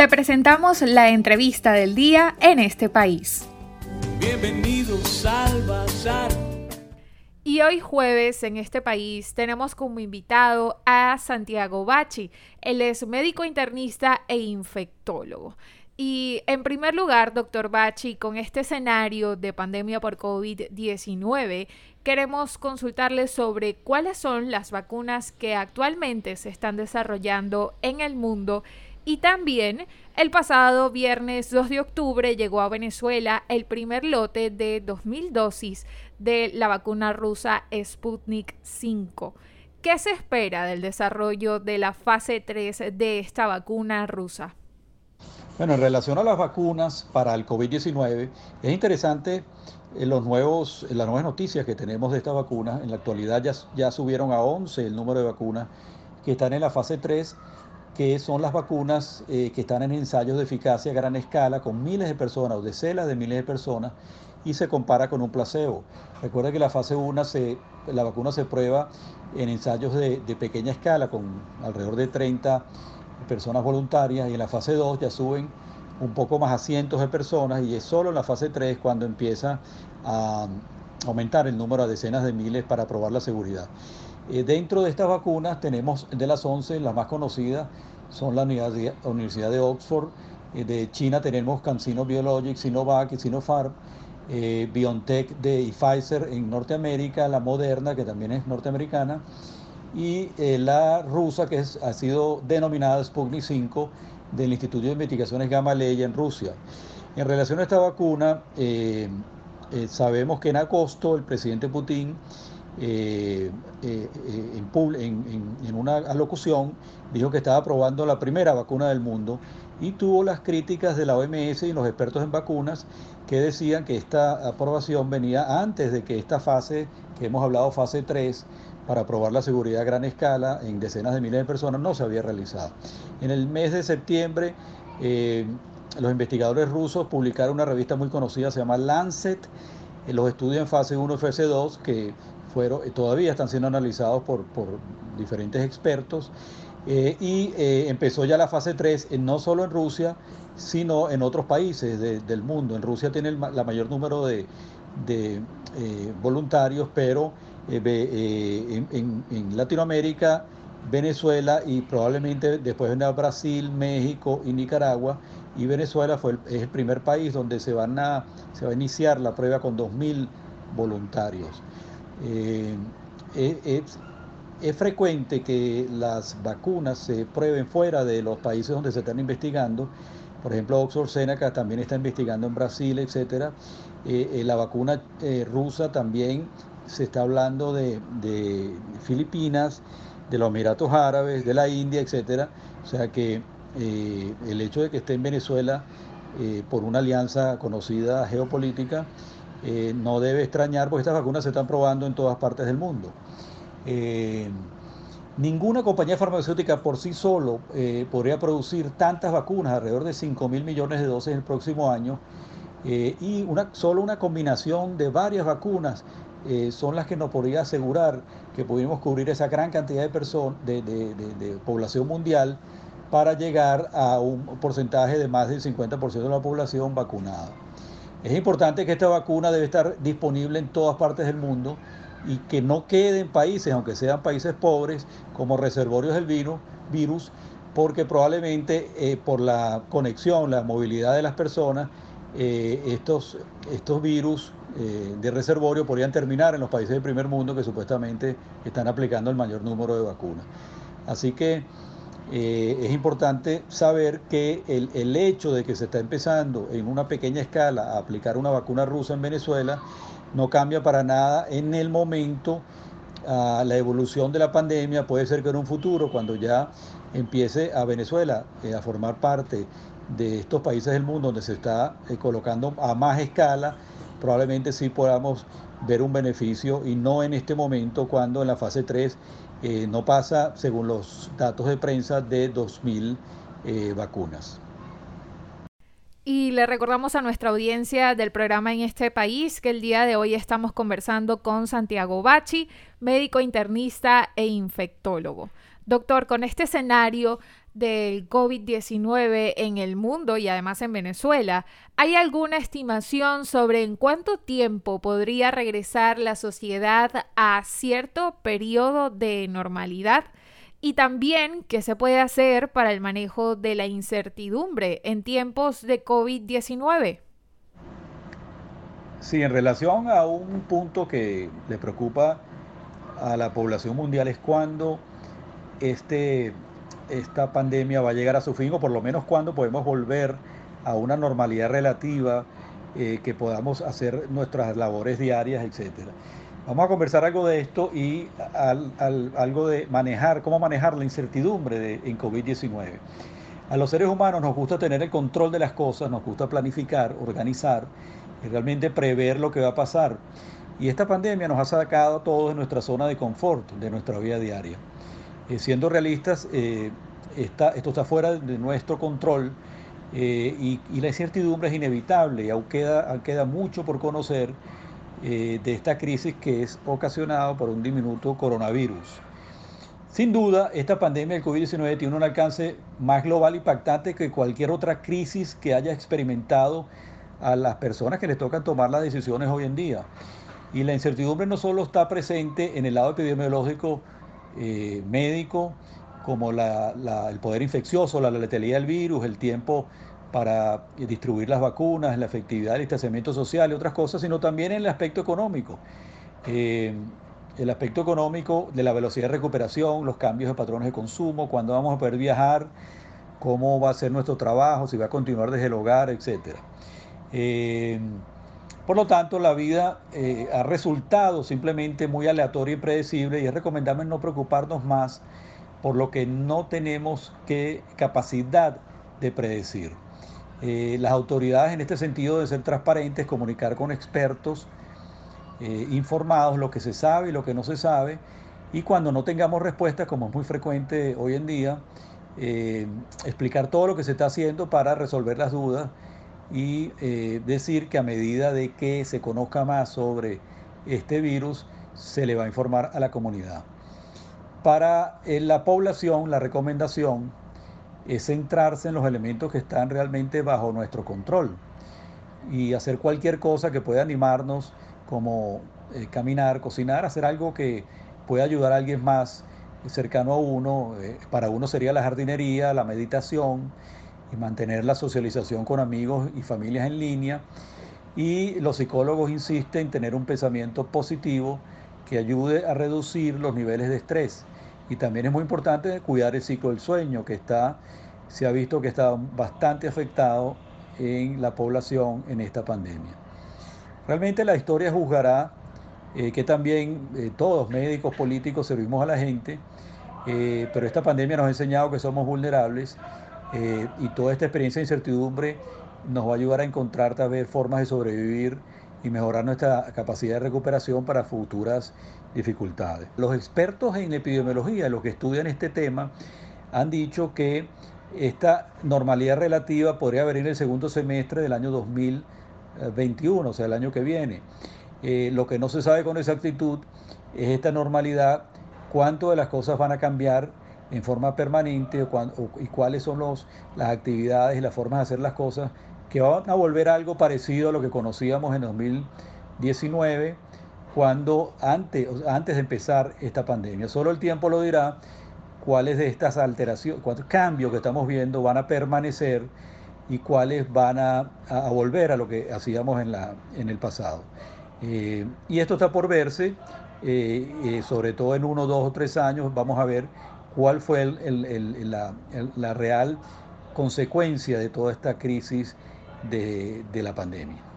Te presentamos la entrevista del día en este país. Bienvenidos al Bazar. Y hoy jueves en este país tenemos como invitado a Santiago Bachi. Él es médico internista e infectólogo. Y en primer lugar, doctor Bachi, con este escenario de pandemia por COVID-19, queremos consultarle sobre cuáles son las vacunas que actualmente se están desarrollando en el mundo y también el pasado viernes 2 de octubre llegó a Venezuela el primer lote de 2.000 dosis de la vacuna rusa Sputnik 5. ¿Qué se espera del desarrollo de la fase 3 de esta vacuna rusa? Bueno, en relación a las vacunas para el COVID-19, es interesante eh, los nuevos, las nuevas noticias que tenemos de esta vacuna. En la actualidad ya, ya subieron a 11 el número de vacunas que están en la fase 3, que son las vacunas eh, que están en ensayos de eficacia a gran escala con miles de personas o decenas de miles de personas y se compara con un placebo. Recuerda que la fase 1 se, la vacuna se prueba en ensayos de, de pequeña escala con alrededor de 30 personas voluntarias y en la fase 2 ya suben un poco más a cientos de personas y es solo en la fase 3 cuando empieza a aumentar el número a decenas de miles para probar la seguridad. Eh, dentro de estas vacunas tenemos de las 11, las más conocidas son la Universidad de Oxford, eh, de China tenemos CanSino Biologics, Sinovac y Sinopharm, eh, BioNTech de Pfizer en Norteamérica, la Moderna que también es norteamericana, y eh, la rusa que ha sido denominada Sputnik 5 del Instituto de Investigaciones Gamaleya en Rusia. En relación a esta vacuna, sabemos que en agosto el presidente Putin en, en, una alocución dijo que estaba probando la primera vacuna del mundo y tuvo las críticas de la OMS y los expertos en vacunas que decían que esta aprobación venía antes de que esta fase, que hemos hablado fase 3, para probar la seguridad a gran escala en decenas de miles de personas no se había realizado. En el mes de septiembre, eh, los investigadores rusos publicaron una revista muy conocida, se llama Lancet, eh, los estudios en fase 1 y fase 2 que fueron, eh, todavía están siendo analizados por, diferentes expertos. y empezó ya la fase 3, no solo en Rusia, sino en otros países del mundo. En Rusia tiene el la mayor número de, de voluntarios, pero eh, eh, en, Latinoamérica, Venezuela y probablemente después vendrá Brasil, México y Nicaragua. Y Venezuela fue es el primer país donde se, van a, se va a iniciar la prueba con 2.000 voluntarios. Eh, es, es frecuente que las vacunas se prueben fuera de los países donde se están investigando. Por ejemplo, Oxford Seneca también está investigando en Brasil, etc. la vacuna rusa también se está hablando de, Filipinas, de los Emiratos Árabes, de la India, etcétera. O sea que eh, el hecho de que esté en Venezuela eh, por una alianza conocida geopolítica eh, no debe extrañar porque estas vacunas se están probando en todas partes del mundo. ninguna compañía farmacéutica por sí solo podría producir tantas vacunas, alrededor de 5 mil millones de dosis el próximo año, y una, solo una combinación de varias vacunas eh, son las que nos podría asegurar que pudimos cubrir esa gran cantidad de, de, población mundial para llegar a un porcentaje de más del 50% de la población vacunada. Es importante que esta vacuna debe estar disponible en todas partes del mundo y que no quede en países, aunque sean países pobres, como reservorios del virus, virus porque probablemente eh, por la conexión, la movilidad de las personas, eh, estos, estos virus eh, de reservorio podrían terminar en los países del primer mundo que supuestamente están aplicando el mayor número de vacunas. Así que eh, es importante saber que el, el, hecho de que se está empezando en una pequeña escala a aplicar una vacuna rusa en Venezuela no cambia para nada en el momento a la evolución de la pandemia. Puede ser que en un futuro, cuando ya empiece a Venezuela eh, a formar parte de estos países del mundo donde se está colocando a más escala probablemente sí podamos ver un beneficio y no en este momento cuando en la fase 3 eh, no pasa, según los datos de prensa, de 2.000 eh, vacunas. Y le recordamos a nuestra audiencia del programa en este país que el día de hoy estamos conversando con Santiago Bachi, médico internista e infectólogo. Doctor, con este escenario del COVID-19 en el mundo y además en Venezuela, ¿hay alguna estimación sobre en cuánto tiempo podría regresar la sociedad a cierto periodo de normalidad? Y también qué se puede hacer para el manejo de la incertidumbre en tiempos de COVID-19. Sí, en relación a un punto que le preocupa a la población mundial es cuando este, esta pandemia va a llegar a su fin o por lo menos cuando podemos volver a una normalidad relativa, eh, que podamos hacer nuestras labores diarias, etcétera. Vamos a conversar algo de esto y algo de manejar, cómo manejar la incertidumbre de, en COVID-19. A los seres humanos nos gusta tener el control de las cosas, nos gusta planificar, organizar y realmente prever lo que va a pasar. Y esta pandemia nos ha sacado a todos de nuestra zona de confort, de nuestra vida diaria. Eh, siendo realistas, eh, esto está fuera de nuestro control eh, y, la incertidumbre es inevitable y aún queda, mucho por conocer de esta crisis que es ocasionada por un diminuto coronavirus. Sin duda, esta pandemia del COVID-19 tiene un alcance más global y impactante que cualquier otra crisis que haya experimentado a las personas que les tocan tomar las decisiones hoy en día. Y la incertidumbre no solo está presente en el lado epidemiológico eh, médico, como el poder infeccioso, la letalidad del virus, el tiempo para distribuir las vacunas, la efectividad del distanciamiento social y otras cosas, sino también en el aspecto económico. Eh, el aspecto económico de la velocidad de recuperación, los cambios de patrones de consumo, cuándo vamos a poder viajar, cómo va a ser nuestro trabajo, si va a continuar desde el hogar. Eh, por lo tanto, la vida eh, ha resultado simplemente muy aleatoria y predecible y es recomendable no preocuparnos más por lo que no tenemos que capacidad de predecir. Eh, las autoridades en este sentido deben ser transparentes, comunicar con expertos informados lo que se sabe y lo que no se sabe y cuando no tengamos respuestas, como es muy frecuente hoy en día, explicar todo lo que se está haciendo para resolver las dudas y eh, decir que a medida de que se conozca más sobre este virus, se le va a informar a la comunidad. Para eh, la población, la recomendación es centrarse en los elementos que están realmente bajo nuestro control y hacer cualquier cosa que pueda animarnos, como eh, caminar, cocinar, hacer algo que pueda ayudar a alguien más cercano a uno. para uno sería la jardinería, la meditación, y mantener la socialización con amigos y familias en línea. Y los psicólogos insisten en tener un pensamiento positivo que ayude a reducir los niveles de estrés. Y también es muy importante cuidar el ciclo del sueño, que está, se ha visto que está bastante afectado en la población en esta pandemia. Realmente la historia juzgará eh, que también eh, todos, médicos, políticos, servimos a la gente, eh, pero esta pandemia nos ha enseñado que somos vulnerables eh, y toda esta experiencia de incertidumbre nos va a ayudar a encontrar también formas de sobrevivir y mejorar nuestra capacidad de recuperación para futuras dificultades. Los expertos en epidemiología, los que estudian este tema, han dicho que esta normalidad relativa podría venir en el segundo semestre del año 2021, o sea, el año que viene. Eh, lo que no se sabe con exactitud es esta normalidad, cuánto de las cosas van a cambiar en forma permanente y cuáles son los, las actividades y las formas de hacer las cosas que van a volver a algo parecido a lo que conocíamos en 2019, cuando antes, antes de empezar esta pandemia. Solo el tiempo lo dirá cuáles de estas alteraciones, cuántos cambios que estamos viendo van a permanecer y cuáles van a, volver a lo que hacíamos en, la, en el pasado. Eh, y esto está por verse, eh, eh, sobre todo en uno, dos o tres años, vamos a ver cuál fue la, real consecuencia de toda esta crisis de, la pandemia.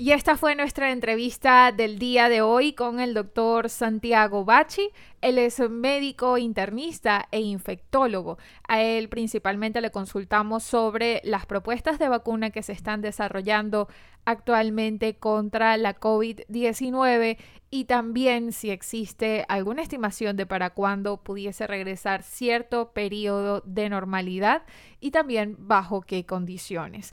Y esta fue nuestra entrevista del día de hoy con el doctor Santiago Bachi. Él es médico internista e infectólogo. A él principalmente le consultamos sobre las propuestas de vacuna que se están desarrollando actualmente contra la COVID-19 y también si existe alguna estimación de para cuándo pudiese regresar cierto periodo de normalidad y también bajo qué condiciones.